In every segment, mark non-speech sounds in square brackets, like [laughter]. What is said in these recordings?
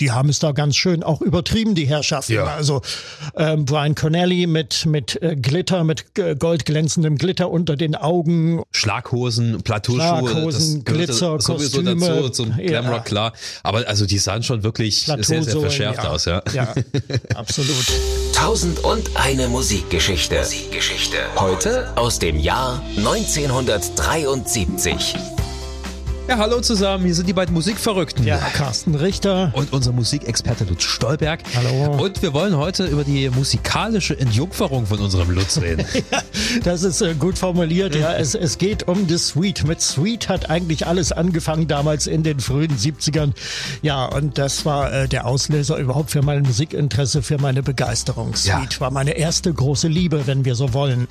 die haben es da ganz schön auch übertrieben, die Herrschaften. Ja. Also ähm, Brian Connelly mit, mit äh, Glitter, mit äh, goldglänzendem Glitter unter den Augen. Schlaghosen, Plateauschuhe, Schlaghosen, das gehörte Glitzer, sowieso Kostüme, dazu, zum ja. Glamrock, klar. Aber also die sahen schon wirklich sehr, sehr verschärft ja. aus, ja. Ja, [laughs] absolut. Tausend und eine Musikgeschichte. Musikgeschichte. Heute aus dem Jahr 1973. Ja, hallo zusammen, hier sind die beiden Musikverrückten. Ja, Carsten Richter. Und unser Musikexperte Lutz Stolberg. Hallo. Und wir wollen heute über die musikalische Entjungferung von unserem Lutz reden. [laughs] Das ist äh, gut formuliert, ja. Es, es geht um The Sweet. Mit Sweet hat eigentlich alles angefangen damals in den frühen 70ern. Ja, und das war äh, der Auslöser überhaupt für mein Musikinteresse, für meine Begeisterung. Ja. Sweet war meine erste große Liebe, wenn wir so wollen.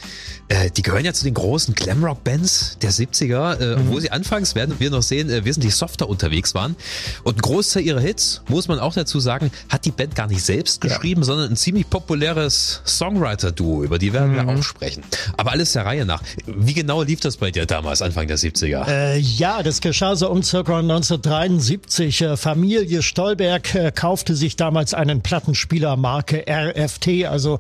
äh, die gehören ja zu den großen Glamrock-Bands der 70er, äh, Mhm. wo sie anfangs, werden wir noch sehen, äh, wesentlich softer unterwegs waren. Und ein Großteil ihrer Hits, muss man auch dazu sagen, hat die Band gar nicht selbst Ja. geschrieben, sondern ein ziemlich populäres Songwriter-Duo, über die werden Mhm. wir auch sprechen. Aber alles der Reihe nach. Wie genau lief das bei dir damals, Anfang der 70er? Äh, ja, das geschah so um circa 1973. Äh, Familie Stolberg äh, kaufte sich damals einen Plattenspieler Marke RFT, also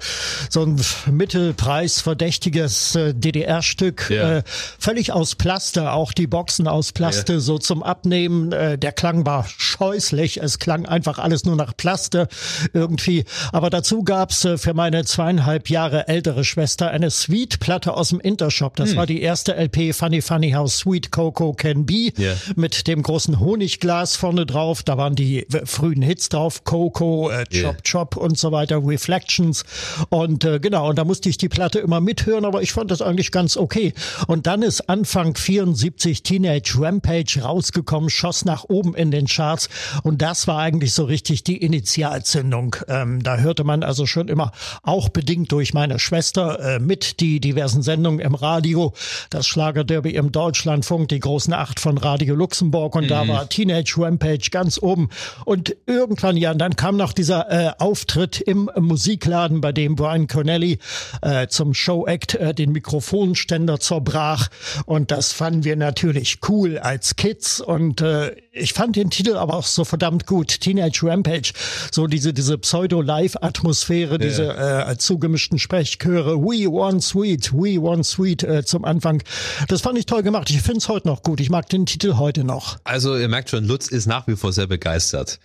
so ein mittelpreisverdächtiges äh, DDR-Stück, Ja. völlig aus Plaste, auch die Boxen aus Plaste, Ja. So zum Abnehmen. Äh, der Klang war scheußlich, es klang einfach alles nur nach Plaste irgendwie. Aber dazu gab's äh, für meine zweieinhalb Jahre ältere Schwester eine Sweet-Platte aus dem Intershop. Das war die erste LP Funny Funny How Sweet Coco Can Be Ja. mit dem großen Honigglas vorne drauf. Da waren die frühen Hits drauf, Coco, äh, Chop Ja. Chop und so weiter, Reflections. Und äh, genau, und da musste ich die Platte immer mithören, aber ich fand das eigentlich ganz okay. Und dann ist Anfang 74 Teenage Rampage rausgekommen, schoss nach oben in den Charts. Und das war eigentlich so richtig die Initialzündung. Ähm, da hörte man also schon immer, auch bedingt durch meine Schwester, äh, mit die diversen Sendungen im Radio, das Schlagerderby im Deutschlandfunk, die großen Acht von Radio Luxemburg. Und da war Teenage Rampage ganz oben. Und irgendwann, ja, dann kam noch dieser äh, Auftritt im Musikladen, bei dem Brian Connelly äh, zum Showact äh, den Mikrofonständer zerbrach. Und das fanden wir natürlich cool als Kids. Und äh, ich fand den Titel aber auch so verdammt gut. Teenage Rampage. So diese, diese Pseudo-Live-Atmosphäre, diese äh, zugemischten Sprechchöre. We want sweet, we want sweet äh, zum Anfang. Das fand ich toll gemacht. Ich finde es heute noch gut. Ich mag den Titel heute noch. Also ihr merkt schon, Lutz ist nach wie vor sehr begeistert.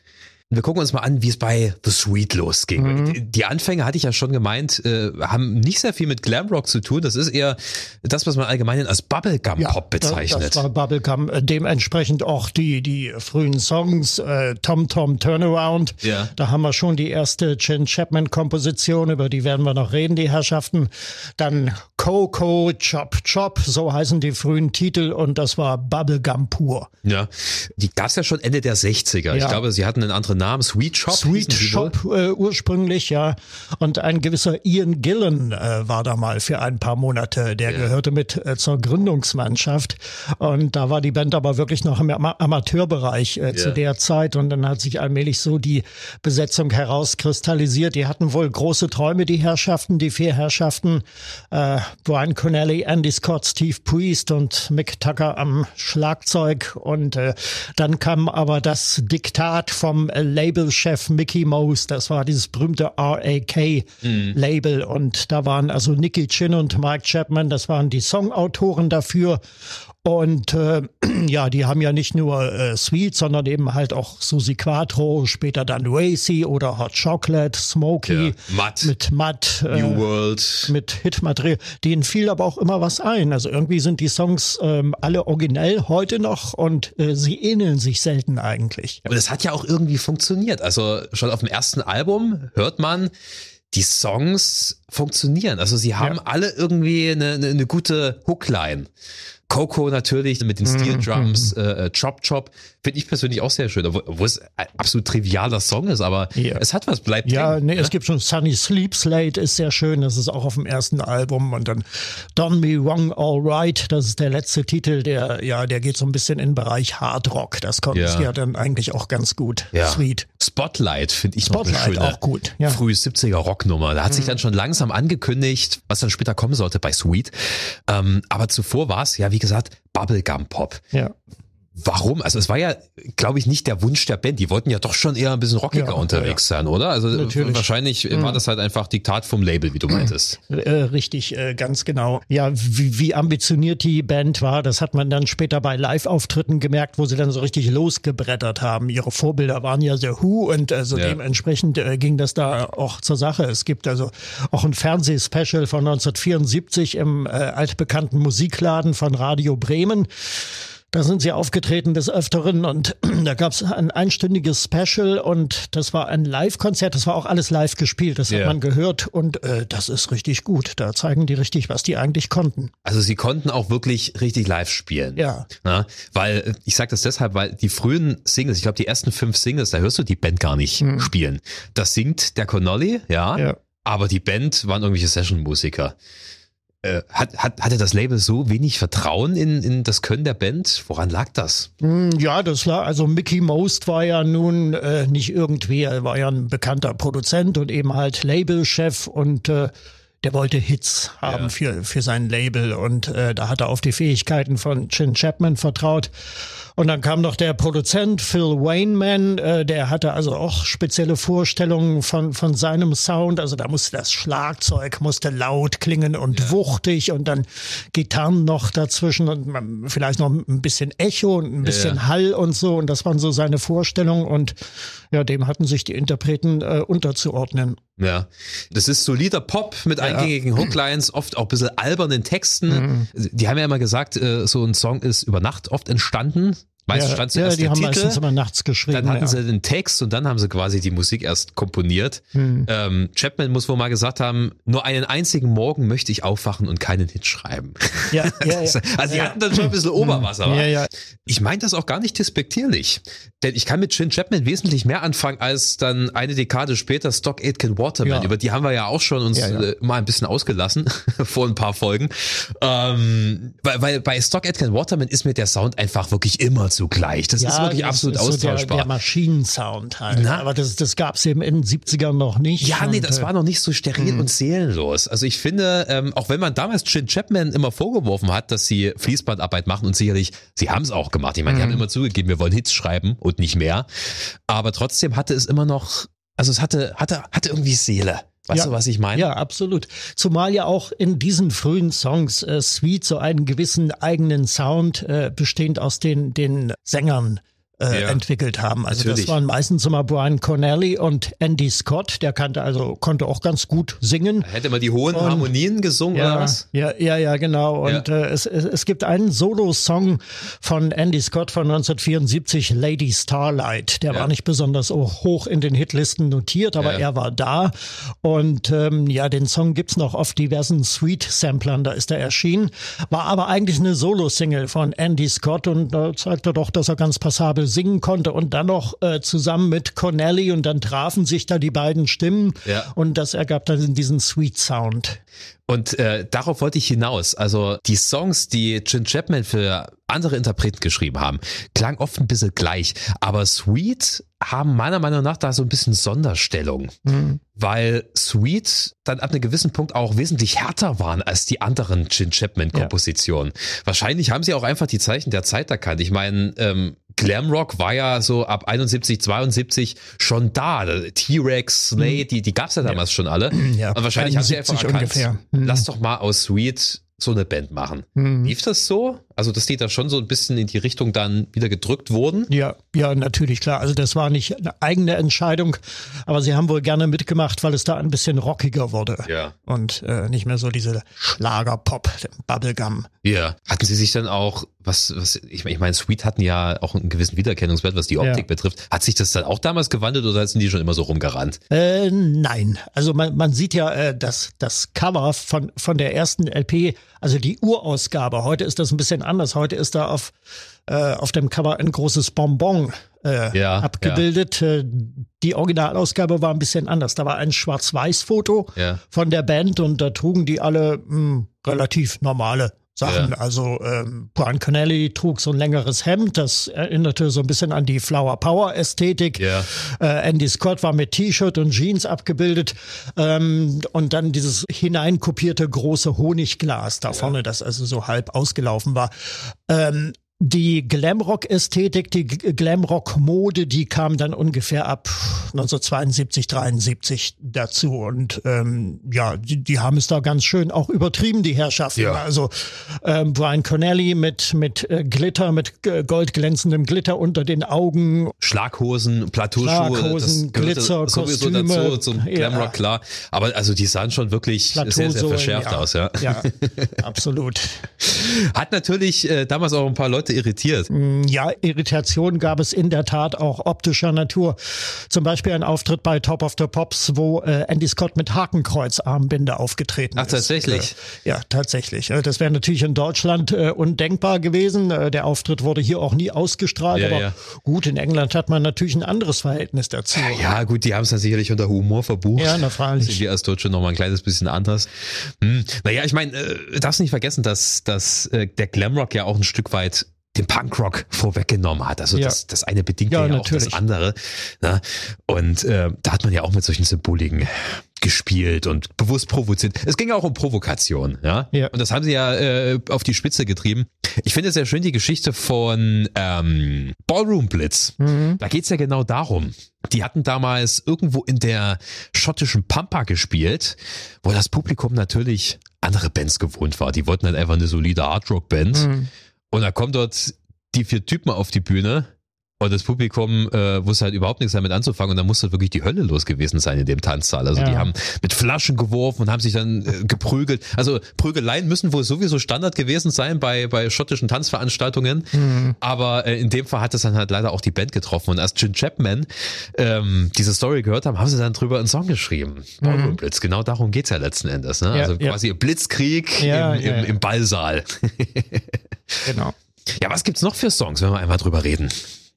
Wir gucken uns mal an, wie es bei The Sweet losging. Mhm. Die- Anfänge, hatte ich ja schon gemeint, äh, haben nicht sehr viel mit Glamrock zu tun. Das ist eher das, was man allgemein als Bubblegum-Pop bezeichnet. Das, war Bubblegum. Äh, Dementsprechend auch die, die frühen Songs, äh, Tom Tom Turnaround. Ja. Da haben wir schon die erste Chin Chapman Komposition, über die werden wir noch reden, die Herrschaften. Dann Coco, Chop Chop, so heißen die frühen Titel und das war Bubblegum pur. ja, die gab's ja schon Ende der 60er. Ich Ja. glaube, sie hatten einen anderen Namen, Sweet Shop. Sweet. Shop äh, ursprünglich, ja. Und ein gewisser Ian Gillen äh, war da mal für ein paar Monate. Der gehörte mit äh, zur Gründungsmannschaft. Und da war die Band aber wirklich noch im Ama Amateurbereich äh, zu Ja. der Zeit. Und dann hat sich allmählich so die Besetzung herauskristallisiert. Die hatten wohl große Träume, die Herrschaften, die vier Herrschaften. Äh, Brian Connelly, Andy Scott, Steve Priest und Mick Tucker am Schlagzeug. Und äh, dann kam aber das Diktat vom äh, Labelchef Mickey Mose. Das war dieses berühmte RAK-Label. Und da waren also Nicky Chin und Mike Chapman, das waren die Songautoren dafür. Und äh, [clears throat] ja, die haben ja nicht nur äh, Sweet, sondern eben halt auch Susi Quattro, später dann Racy oder Hot Chocolate, Smokey Ja, Matt. mit Matt, äh, New World. mit Hitmaterial. Denen fiel aber auch immer was ein. Also irgendwie sind die Songs ähm, alle originell heute noch und äh, sie ähneln sich selten eigentlich. Und es hat ja auch irgendwie funktioniert. Also schon auf dem ersten Album hört man, die Songs funktionieren. Also sie haben Ja. alle irgendwie eine, eine, eine gute Hookline. Coco natürlich mit den Mhm, Steel Drums, äh, äh, Chop Chop, finde ich persönlich auch sehr schön, obwohl es ein absolut trivialer Song ist, aber Ja. es hat was, bleibt Ja, hängen, nee, ne? es gibt schon Sunny Sleeps Late, ist sehr schön. Das ist auch auf dem ersten Album. Und dann Done Me Wrong All Right, das ist der letzte Titel, der, ja, der geht so ein bisschen in den Bereich Hard Rock. Das konnten Ja. ja dann eigentlich auch ganz gut. Ja. Sweet. Spotlight finde ich noch Spotlight eine schöne, auch gut, ja. Mhm. frühe 70er Rocknummer. Da hat sich dann schon langsam angekündigt, was dann später kommen sollte bei Sweet. Ähm, aber zuvor war es ja, wie gesagt, Bubblegum Pop. Ja. Warum? Also es war ja, glaube ich, nicht der Wunsch der Band. Die wollten ja doch schon eher ein bisschen rockiger ja, unterwegs ja. sein, oder? Also Natürlich. wahrscheinlich mhm. war das halt einfach Diktat vom Label, wie du meintest. Äh, richtig, äh, ganz genau. Ja, wie, wie ambitioniert die Band war, das hat man dann später bei Live-Auftritten gemerkt, wo sie dann so richtig losgebrettert haben. Ihre Vorbilder waren ja The Who und also ja. dementsprechend äh, ging das da auch zur Sache. Es gibt also auch ein Fernsehspecial von 1974 im äh, altbekannten Musikladen von Radio Bremen. Da sind sie aufgetreten des Öfteren und [clears throat] da gab es ein einstündiges Special und das war ein Live-Konzert. Das war auch alles live gespielt. Das yeah. hat man gehört und äh, das ist richtig gut. Da zeigen die richtig, was die eigentlich konnten. Also sie konnten auch wirklich richtig live spielen. Ja. Na, weil äh, ich sage das deshalb, weil die frühen Singles, ich glaube die ersten fünf Singles, da hörst du die Band gar nicht hm. spielen. Das singt der Connolly, ja. ja. Aber die Band waren irgendwelche Session-Musiker. Äh, hat, hat, hatte das Label so wenig Vertrauen in, in das Können der Band? Woran lag das? Hm, ja, das lag, also Mickey Most war ja nun äh, nicht irgendwie, er war ja ein bekannter Produzent und eben halt Labelchef und äh, der wollte Hits haben ja. für, für sein Label und äh, da hat er auf die Fähigkeiten von Chin Chapman vertraut. Und dann kam noch der Produzent Phil Wayneman, äh, der hatte also auch spezielle Vorstellungen von, von seinem Sound. Also da musste das Schlagzeug musste laut klingen und ja. wuchtig und dann Gitarren noch dazwischen und vielleicht noch ein bisschen Echo und ein bisschen ja. Hall und so. Und das waren so seine Vorstellungen und ja, dem hatten sich die Interpreten äh, unterzuordnen. Ja, das ist solider Pop mit ja. eingängigen Hooklines, oft auch ein bisschen albernen Texten. Mhm. Die haben ja immer gesagt, äh, so ein Song ist über Nacht oft entstanden. Meistens ja, stand zuerst ja, die haben Titel, meistens immer nachts geschrieben. Dann hatten ja. sie den Text und dann haben sie quasi die Musik erst komponiert. Hm. Ähm, Chapman muss wohl mal gesagt haben, nur einen einzigen Morgen möchte ich aufwachen und keinen Hit schreiben. Ja, [laughs] ja, ja. also die hatten dann schon ein bisschen Oberwasser. Ja, ja. Ich meine das auch gar nicht despektierlich. Denn ich kann mit Chin Chapman wesentlich mehr anfangen als dann eine Dekade später Stock Aitken Waterman. Über die haben wir ja auch schon uns äh, mal ein bisschen ausgelassen [laughs] vor ein paar Folgen. Ähm, weil, weil bei Stock Aitken Waterman ist mir der Sound einfach wirklich immer zugleich. Das ja, ist wirklich das absolut ist austauschbar. So der, der Maschinensound halt. Na? Aber das, das gab es eben in den 70ern noch nicht. Ja, nee, das äh, war noch nicht so steril mh. und seelenlos. Also ich finde, ähm, auch wenn man damals Chin Chapman immer vorgeworfen hat, dass sie Fließbandarbeit machen und sicherlich, sie haben es auch gemacht. Ich meine, die haben mhm. immer zugegeben, wir wollen Hits schreiben und nicht mehr. Aber trotzdem hatte es immer noch, also es hatte, hatte, hatte irgendwie Seele. Weißt ja, du, was ich meine? Ja, absolut. Zumal ja auch in diesen frühen Songs äh, Sweet so einen gewissen eigenen Sound äh, bestehend aus den, den Sängern äh, ja, entwickelt haben. Also natürlich. das waren meistens immer Brian Connelly und Andy Scott, der kannte also konnte auch ganz gut singen. Hätte man die hohen und, Harmonien gesungen ja, oder was? Ja, ja, ja, genau. Und ja. Äh, es, es, es gibt einen Solo-Song von Andy Scott von 1974, Lady Starlight. Der war nicht besonders hoch in den Hitlisten notiert, aber er war da. Und ähm, ja, den Song gibt's noch auf diversen Sweet-Samplern, da ist er erschienen. War aber eigentlich eine Solo-Single von Andy Scott und da äh, zeigt er doch, dass er ganz passabel singen konnte und dann noch äh, zusammen mit Connelly und dann trafen sich da die beiden Stimmen ja. und das ergab dann diesen Sweet Sound. Und äh, darauf wollte ich hinaus. Also die Songs, die Jim Chapman für andere Interpreten geschrieben haben, klang oft ein bisschen gleich. Aber Sweet haben meiner Meinung nach da so ein bisschen Sonderstellung. Mhm. Weil Sweet dann ab einem gewissen Punkt auch wesentlich härter waren als die anderen Jim Chapman-Kompositionen. Ja. Wahrscheinlich haben sie auch einfach die Zeichen der Zeit erkannt. Ich meine, ähm, Glamrock war ja so ab 71, 72 schon da. T-Rex, Slade, mhm. die, die gab's ja damals ja. schon alle. Ja, Und wahrscheinlich haben sie einfach erkannt, ungefähr. Mhm. lass doch mal aus Sweet so eine Band machen. Mhm. Lief das so? Also, dass die da schon so ein bisschen in die Richtung dann wieder gedrückt wurden? Ja, ja, natürlich, klar. Also, das war nicht eine eigene Entscheidung, aber sie haben wohl gerne mitgemacht, weil es da ein bisschen rockiger wurde. Ja. Und äh, nicht mehr so diese Schlagerpop, Bubblegum. Ja. Hatten sie sich dann auch, was, was, ich, ich meine, Sweet hatten ja auch einen gewissen Wiedererkennungswert, was die Optik ja. betrifft. Hat sich das dann auch damals gewandelt oder sind die schon immer so rumgerannt? Äh, nein. Also, man, man sieht ja äh, das, das Cover von, von der ersten LP, also die Urausgabe. Heute ist das ein bisschen anders. Heute ist da auf, äh, auf dem Cover ein großes Bonbon äh, ja, abgebildet. Ja. Äh, die Originalausgabe war ein bisschen anders. Da war ein Schwarz-Weiß-Foto ja. von der Band und da trugen die alle mh, hm, relativ normale Sachen. Ja. Also ähm, Brian Connelly trug so ein längeres Hemd, das erinnerte so ein bisschen an die Flower Power Ästhetik. Ja. Äh, Andy Scott war mit T-Shirt und Jeans abgebildet ähm, und dann dieses hineinkopierte große Honigglas da vorne, das also so halb ausgelaufen war. Ähm, Die Glamrock-Ästhetik, die Glamrock-Mode, die kam dann ungefähr ab 1972, 73 dazu. Und ähm, ja, die, die haben es da ganz schön auch übertrieben, die Herrschaften. Ja. Also ähm, Brian Connelly mit, mit äh, Glitter, mit goldglänzendem Glitter unter den Augen. Schlaghosen, Plateauschuhe, Schlaghosen, Glitzer, sowieso Kostüme. dazu zum Glamrock, ja. klar. Aber also die sahen schon wirklich sehr, sehr verschärft ja. aus. Ja, ja [laughs] absolut. Hat natürlich äh, damals auch ein paar Leute irritiert. Mm, ja, Irritation gab es in der Tat auch optischer Natur. Zum Beispiel ein Auftritt bei Top of the Pops, wo äh, Andy Scott mit Hakenkreuzarmbinde aufgetreten Ach, ist. Ach, tatsächlich? Äh, ja, tatsächlich. Äh, das wäre natürlich in Deutschland äh, undenkbar gewesen. Äh, der Auftritt wurde hier auch nie ausgestrahlt. Ja, aber ja. gut, in England hat man natürlich ein anderes Verhältnis dazu. Ja, gut, die haben es dann sicherlich unter Humor verbucht. Ja, na freilich. Wir als Deutsche nochmal ein kleines bisschen anders. Hm. Naja, ich meine, äh, darfst nicht vergessen, dass, dass äh, der Glamrock ja auch ein Stück weit den Punkrock vorweggenommen hat. Also ja. das, das eine bedingt ja, ja auch das andere. Ne? Und äh, da hat man ja auch mit solchen Symboliken gespielt und bewusst provoziert. Es ging auch um Provokation, ja. ja. Und das haben sie ja äh, auf die Spitze getrieben. Ich finde sehr schön die Geschichte von ähm, Ballroom Blitz. Mhm. Da geht's ja genau darum. Die hatten damals irgendwo in der schottischen Pampa gespielt, wo das Publikum natürlich andere Bands gewohnt war. Die wollten halt einfach eine solide Hardrock-Band. Mhm. Und da kommen dort die vier Typen auf die Bühne und das Publikum äh, wusste halt überhaupt nichts damit anzufangen und da musste wirklich die Hölle los gewesen sein in dem Tanzsaal. Also ja. die haben mit Flaschen geworfen und haben sich dann äh, geprügelt. Also Prügeleien müssen wohl sowieso Standard gewesen sein bei, bei schottischen Tanzveranstaltungen. Mhm. Aber äh, in dem Fall hat es dann halt leider auch die Band getroffen. Und als Jim Chapman ähm, diese Story gehört haben, haben sie dann drüber einen Song geschrieben. Mhm. Blitz. Genau darum geht's ja letzten Endes. Ne? Ja, also quasi ja. Blitzkrieg im, im, im Ballsaal. [laughs] genau. Ja, was gibt's noch für Songs, wenn wir einmal drüber reden?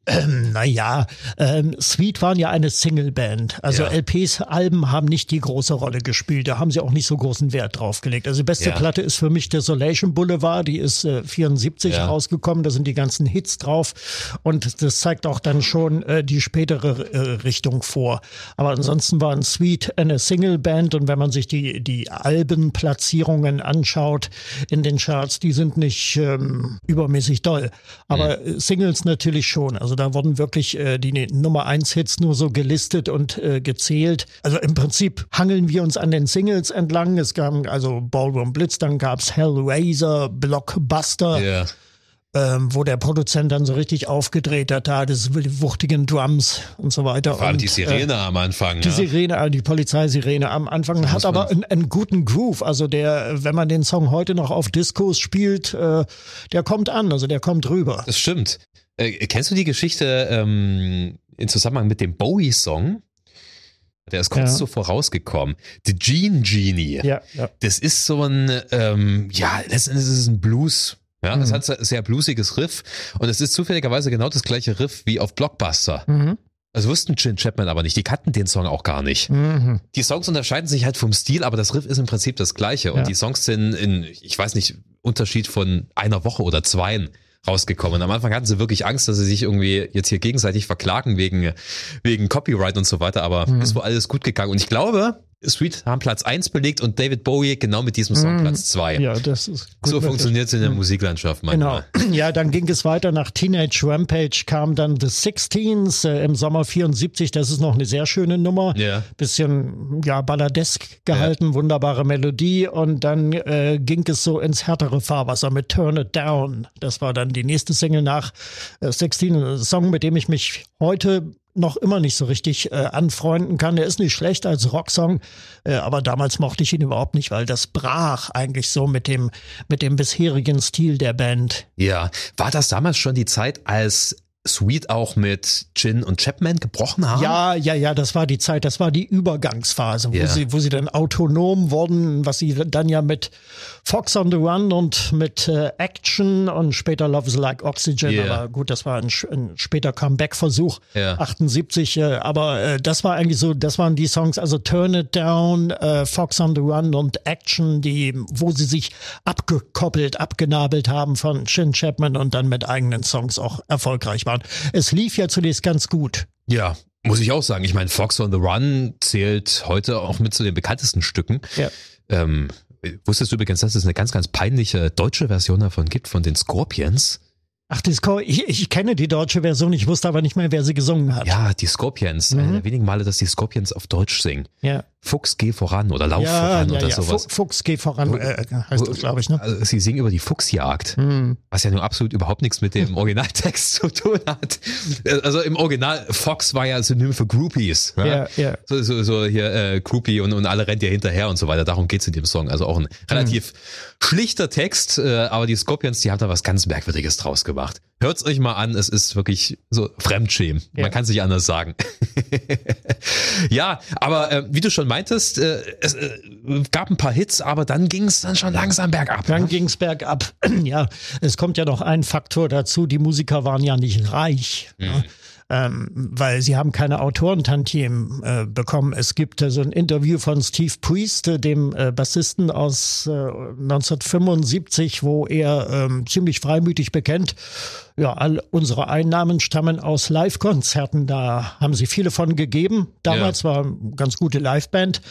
Ähm, naja, ähm, Sweet waren ja eine Singleband. Also ja. LPs, Alben haben nicht die große Rolle gespielt. Da haben sie auch nicht so großen Wert drauf gelegt. Also die beste ja. Platte ist für mich Desolation Boulevard. Die ist äh, 74 ja. rausgekommen. Da sind die ganzen Hits drauf. Und das zeigt auch dann schon äh, die spätere äh, Richtung vor. Aber ansonsten waren Sweet eine Singleband. Und wenn man sich die, die Albenplatzierungen anschaut in den Charts, die sind nicht ähm, übermäßig doll. Aber mhm. Singles natürlich schon. Also da wurden wirklich äh, die Nummer 1 Hits nur so gelistet und äh, gezählt. Also im Prinzip hangeln wir uns an den Singles entlang. Es gab also Ballroom Blitz, dann gab's Hellraiser, Blockbuster. Yeah ähm, wo der Produzent dann so richtig aufgedreht hat, da das wuchtigen Drums und so weiter. Vor allem die Sirene äh, am Anfang. Die ja. Sirene, also die Polizeisirene am Anfang das hat aber einen, einen, guten Groove. Also der, wenn man den Song heute noch auf Discos spielt, äh, der kommt an, also der kommt rüber. Das stimmt. Äh, kennst du die Geschichte ähm, in Zusammenhang mit dem Bowie-Song? Der ist kurz ja. zuvor rausgekommen. The Gene Genie. Ja, ja. Das ist so ein, ähm, ja, das ist ein Blues. Ja, mhm. das hat ein sehr bluesiges Riff und es ist zufälligerweise genau das gleiche Riff wie auf Blockbuster. Mhm. Das wussten Chin Chapman aber nicht. Die kannten den Song auch gar nicht. Mhm. Die Songs unterscheiden sich halt vom Stil, aber das Riff ist im Prinzip das gleiche. Und ja. die Songs sind in, ich weiß nicht, Unterschied von einer Woche oder zweien rausgekommen. Am Anfang hatten sie wirklich Angst, dass sie sich irgendwie jetzt hier gegenseitig verklagen wegen, wegen Copyright und so weiter, aber mhm. ist wohl alles gut gegangen. Und ich glaube, Sweet haben Platz eins belegt und David Bowie genau mit diesem Song mm, Platz zwei. Ja, das ist gut So funktioniert es in der mhm. Musiklandschaft manchmal. Genau. Ja, dann ging es weiter nach Teenage Rampage, kam dann The Sixteens äh, im Sommer 74. Das ist noch eine sehr schöne Nummer. Ja. Bisschen, ja, balladesk gehalten, ja. wunderbare Melodie. Und dann äh, ging es so ins härtere Fahrwasser mit Turn It Down. Das war dann die nächste Single nach äh, Sixteen. Ein Song, mit dem ich mich heute noch immer nicht so richtig äh, anfreunden kann. Er ist nicht schlecht als Rocksong, äh, aber damals mochte ich ihn überhaupt nicht, weil das brach eigentlich so mit dem mit dem bisherigen Stil der Band. Ja, war das damals schon die Zeit, als Sweet auch mit Chin und Chapman gebrochen haben? Ja, ja, ja, das war die Zeit, das war die Übergangsphase, wo yeah. sie, wo sie dann autonom wurden, was sie dann ja mit Fox on the Run und mit äh, Action und später Love is Like Oxygen, yeah. aber gut, das war ein, ein später Comeback-Versuch, yeah. 78, äh, aber äh, das war eigentlich so, das waren die Songs, also Turn It Down, äh, Fox on the Run und Action, die, wo sie sich abgekoppelt, abgenabelt haben von Chin Chapman und dann mit eigenen Songs auch erfolgreich waren. Es lief ja zunächst ganz gut. Ja, muss ich auch sagen. Ich meine, Fox on the Run zählt heute auch mit zu den bekanntesten Stücken. Ja. Ähm, wusstest du übrigens, dass es eine ganz, ganz peinliche deutsche Version davon gibt von den Scorpions? Ach, die Sco ich, ich kenne die deutsche Version, ich wusste aber nicht mehr, wer sie gesungen hat. Ja, die Scorpions. Mhm. Einer der wenigen Male, dass die Scorpions auf Deutsch singen. Ja. Fuchs, geh voran oder Lauf ja, voran ja, oder ja. sowas. Fuchs, geh voran, äh, heißt das, glaube ich. Ne? Also, sie singen über die Fuchsjagd, mhm. was ja nun absolut überhaupt nichts mit dem [laughs] Originaltext zu tun hat. Also im Original, Fox war ja Synonym für Groupies. Ja, ja. So, so, so hier äh, Groupie und, und alle rennt ja hinterher und so weiter. Darum geht's in dem Song. Also auch ein relativ mhm. schlichter Text, äh, aber die Scorpions, die haben da was ganz Merkwürdiges draus gemacht. Hört's euch mal an, es ist wirklich so Fremdschämen. Man kann es nicht anders sagen. [laughs] ja, aber äh, wie du schon meintest, äh, es äh, gab ein paar Hits, aber dann ging es dann schon langsam bergab. Dann ne? ging es bergab. [clears throat] ja, es kommt ja noch ein Faktor dazu, die Musiker waren ja nicht reich. Mhm. Ne? Ähm, weil sie haben keine Autorentantiemen äh, bekommen. Es gibt äh, so ein Interview von Steve Priest, äh, dem äh, Bassisten aus äh, 1975, wo er ähm, ziemlich freimütig bekennt, ja, all unsere Einnahmen stammen aus Live-Konzerten. Da haben sie viele von gegeben. Damals ja. war eine ganz gute Liveband.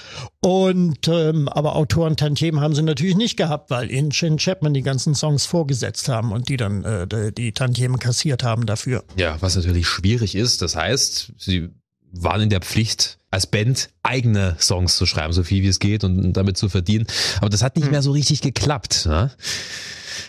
Und ähm, aber Autoren Tantiemen haben sie natürlich nicht gehabt, weil ihnen Shin Chapman die ganzen Songs vorgesetzt haben und die dann äh, die Tantiemen kassiert haben dafür. Ja, was natürlich schwierig ist. Das heißt, sie waren in der Pflicht, als Band eigene Songs zu schreiben, so viel wie es geht und damit zu verdienen. Aber das hat nicht hm. mehr so richtig geklappt. Ne?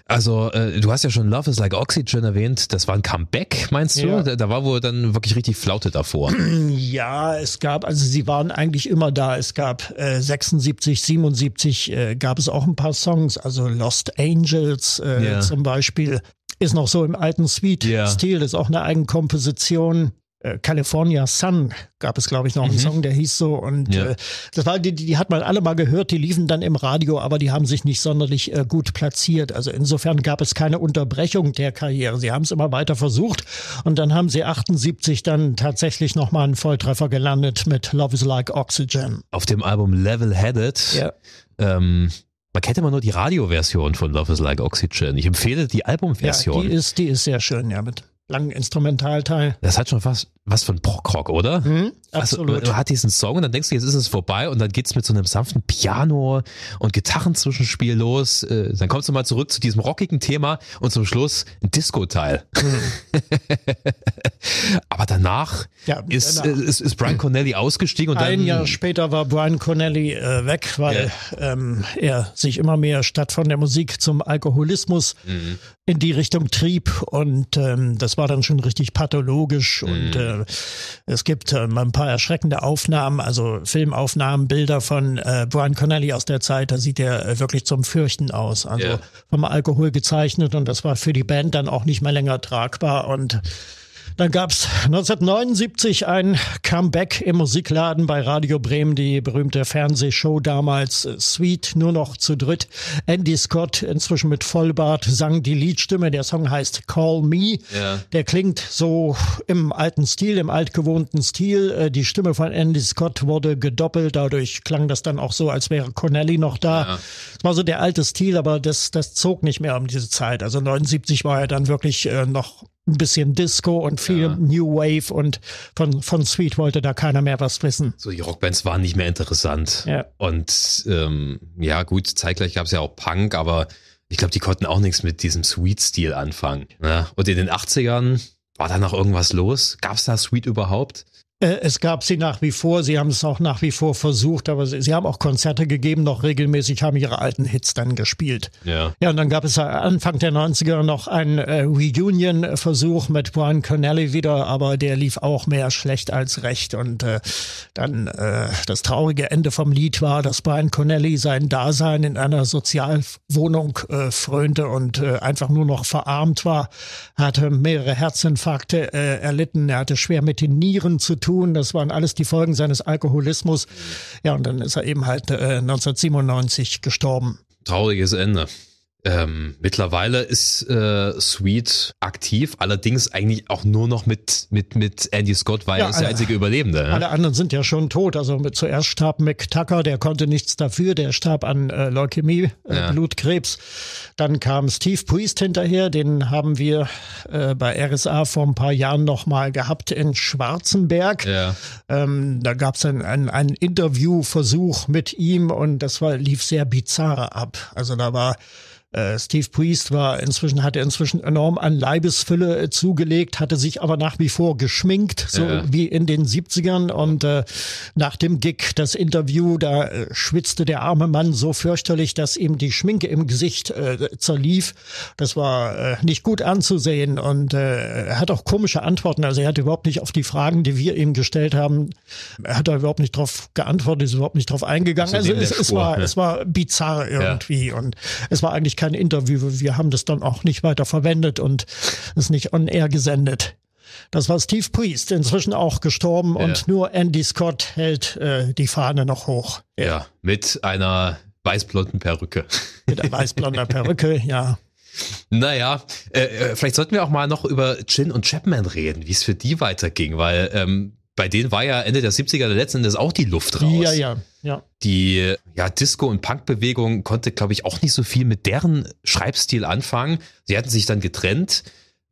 Also, äh, du hast ja schon Love is Like Oxygen erwähnt. Das war ein Comeback, meinst du? Ja. Da, da, war wohl dann wirklich richtig Flaute davor. [clears throat] Ja, es gab, also sie waren eigentlich immer da. Es gab äh, 76, 77 äh, gab es auch ein paar Songs. Also Lost Angels äh, ja. zum Beispiel ist noch so im alten Sweet-Stil. Ja. Das ist auch eine Eigenkomposition. Äh, California Sun gab es, glaube ich, noch einen mhm. Song, der hieß so. Und ja. äh, das war, die, die hat man alle mal gehört, die liefen dann im Radio, aber die haben sich nicht sonderlich äh, gut platziert. Also insofern gab es keine Unterbrechung der Karriere. Sie haben es immer weiter versucht und dann haben sie 78 dann tatsächlich nochmal einen Volltreffer gelandet mit Love is Like Oxygen. Auf dem Album Level Headed. Ja. Ähm man kennt immer nur die Radioversion von Love is Like Oxygen. Ich empfehle die Albumversion. Ja, die ist, die ist sehr schön, ja, mit langen Instrumentalteil. Das hat schon fast was von Prog-Rock, oder? Mhm, absolut. Also, du hast diesen Song und dann denkst du, jetzt ist es vorbei und dann geht's mit so einem sanften Piano und Gitarrenzwischenspiel los. Äh, dann kommst du mal zurück zu diesem rockigen Thema und zum Schluss ein Disco-Teil. Mhm. [laughs] Aber danach, ja, ist, danach. Ist, ist Brian Connelly ausgestiegen und ein dann, Jahr später war Brian Connelly äh, weg, weil ja. ähm, er sich immer mehr statt von der Musik zum Alkoholismus mhm. in die Richtung trieb und ähm, das war dann schon richtig pathologisch und äh, es gibt äh, ein paar erschreckende Aufnahmen, also Filmaufnahmen, Bilder von äh, Brian Connelly aus der Zeit, da sieht er äh, wirklich zum Fürchten aus. Also yeah. vom Alkohol gezeichnet und das war für die Band dann auch nicht mehr länger tragbar und dann gab's 1979 ein Comeback im Musikladen bei Radio Bremen, die berühmte Fernsehshow damals äh, Sweet, nur noch zu dritt. Andy Scott, inzwischen mit Vollbart, sang die Liedstimme. Der Song heißt Call Me. Ja. Der klingt so im alten Stil, im altgewohnten Stil. Äh, die Stimme von Andy Scott wurde gedoppelt. Dadurch klang das dann auch so, als wäre Connelly noch da. Ja. Das war so der alte Stil, aber das, das zog nicht mehr um diese Zeit. Also 79 war er dann wirklich äh, noch ein bisschen Disco und viel ja. New Wave und von, von Sweet wollte da keiner mehr was wissen. So, die Rockbands waren nicht mehr interessant. Ja. Und ähm, ja, gut, zeitgleich gab es ja auch Punk, aber ich glaube, die konnten auch nichts mit diesem Sweet-Stil anfangen. Ne? Und in den 80ern war da noch irgendwas los? Gab es da Sweet überhaupt? Äh, es gab sie nach wie vor, sie haben es auch nach wie vor versucht, aber sie, sie, haben auch Konzerte gegeben, noch regelmäßig, haben ihre alten Hits dann gespielt. Ja. Ja, und dann gab es Anfang der 90er noch einen äh, Reunion-Versuch mit Brian Connelly wieder, aber der lief auch mehr schlecht als recht. Und äh, dann äh, das traurige Ende vom Lied war, dass Brian Connelly sein Dasein in einer Sozialwohnung äh, frönte und äh, einfach nur noch verarmt war. Er hatte mehrere Herzinfarkte äh, erlitten, er hatte schwer mit den Nieren zu tun tun. Das waren alles die Folgen seines Alkoholismus. Ja, und dann ist er eben halt äh, 1997 gestorben. Trauriges Ende. Ähm, mittlerweile ist äh, Sweet aktiv, allerdings eigentlich auch nur noch mit, mit, mit Andy Scott, weil ja, er ist der einzige Überlebende. Ne? Alle anderen sind ja schon tot. Also mit, zuerst starb Mick Tucker, der konnte nichts dafür, der starb an äh, Leukämie, äh, ja. Blutkrebs. Dann kam Steve Priest hinterher, den haben wir äh, bei RSA vor ein paar Jahren nochmal gehabt in Schwarzenberg. Ja. Ähm, da gab es ein, ein, ein Interviewversuch mit ihm und das war, lief sehr bizarr ab. Also da war Steve Priest war inzwischen, hatte inzwischen enorm an Leibesfülle äh, zugelegt, hatte sich aber nach wie vor geschminkt, so Ja. wie in den 70ern. Und äh, nach dem Gig, das Interview, da äh, schwitzte der arme Mann so fürchterlich, dass ihm die Schminke im Gesicht äh, zerlief. Das war äh, nicht gut anzusehen. Und äh, er hat auch komische Antworten. Also er hat überhaupt nicht auf die Fragen, die wir ihm gestellt haben, er hat da überhaupt nicht drauf geantwortet, ist überhaupt nicht drauf eingegangen. Also Also es, der es Spur, war, ja. es war bizarr irgendwie und es war eigentlich kein Interview. Wir haben das dann auch nicht weiter verwendet und es nicht on air gesendet. Das war Steve Priest, inzwischen auch gestorben und nur Andy Scott hält äh, die Fahne noch hoch. Ja, mit einer weißblonden Perücke. [laughs] Mit der weißblonder Perücke, ja. Naja, äh, äh, vielleicht sollten wir auch mal noch über Chin und Chapman reden, wie es für die weiterging, weil ähm, bei denen war ja Ende der 70er letzten Endes auch die Luft raus. Ja, ja, ja. Die ja, Disco- und Punk-Bewegung konnte, glaube ich, auch nicht so viel mit deren Schreibstil anfangen. Sie hatten sich dann getrennt.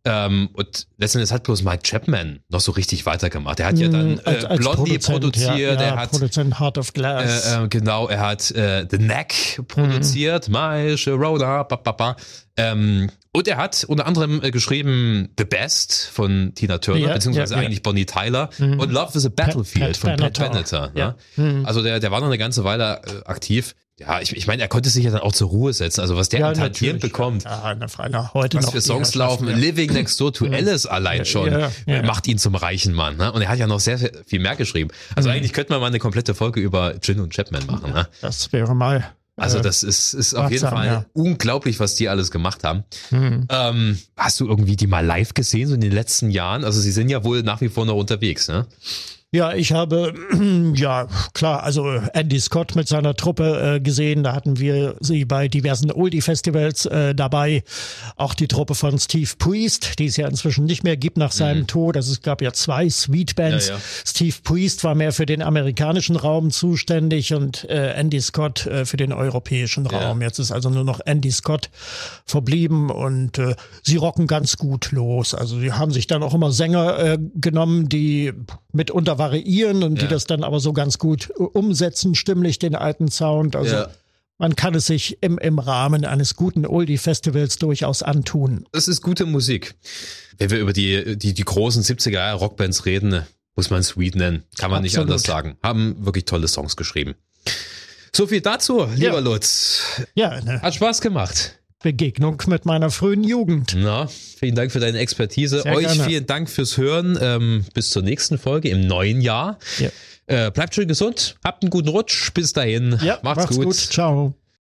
Ähm, und letztendlich hat bloß Mike Chapman noch so richtig weitergemacht. Er hat ja dann Mm, als- äh, als Blondie produziert, ja, ja, er hat Produzent Heart of Glass. äh, äh, genau, er hat äh, The Knack produziert, My Sharona, ba, ba, ba. Ähm, und er hat unter anderem äh, geschrieben The Best von Tina Turner, Ja, beziehungsweise ja, eigentlich Bonnie Tyler und Love is a Battlefield Pat von Pat Benatar. Benatar. Ja. Ne? Also der, der war noch eine ganze Weile äh, aktiv. Ja, ich, ich meine, er konnte sich ja dann auch zur Ruhe setzen. Also was der ja, an bekommt, Ja, na, na, heute was noch für Songs laufen. ja. Living Next Door to Alice allein schon Ja, macht ihn zum reichen Mann. Ne? Und er hat ja noch sehr, sehr viel mehr geschrieben. Also Mhm. eigentlich könnte man mal eine komplette Folge über Gin und Chapman machen. Ne? Das wäre mal. Also äh, das ist, ist auf jeden Fall ja. unglaublich, was die alles gemacht haben. Mhm. Ähm, hast du irgendwie die mal live gesehen, so in den letzten Jahren? Also sie sind ja wohl nach wie vor noch unterwegs, ne? Ja, ich habe, [clears throat] ja, klar, also Andy Scott mit seiner Truppe äh, gesehen. Da hatten wir sie bei diversen Oldie-Festivals äh, dabei. Auch die Truppe von Steve Priest, die es ja inzwischen nicht mehr gibt nach seinem Tod. Also es gab ja zwei Sweet Bands. Ja, ja. Steve Priest war mehr für den amerikanischen Raum zuständig und äh, Andy Scott äh, für den europäischen Ja. Raum. Jetzt ist also nur noch Andy Scott verblieben und äh, sie rocken ganz gut los. Also sie haben sich dann auch immer Sänger äh, genommen, die mitunter variieren und die Ja. das dann aber so ganz gut umsetzen, stimmlich den alten Sound. Also Ja. man kann es sich im, im Rahmen eines guten Oldie-Festivals durchaus antun. Das ist gute Musik. Wenn wir über die, die, die großen 70er Jahre Rockbands reden, muss man Sweet nennen. Kann man nicht Absolut. anders sagen. Haben wirklich tolle Songs geschrieben. So viel dazu, lieber Ja. Lutz. Ja, eine Hat Spaß gemacht. Begegnung mit meiner frühen Jugend. Na, vielen Dank für deine Expertise. Sehr Euch gerne. vielen Dank fürs Hören. Ähm, bis zur nächsten Folge im neuen Jahr. Ja. Äh, bleibt schön gesund, habt einen guten Rutsch. Bis dahin. Ja, macht's, gut. Ciao.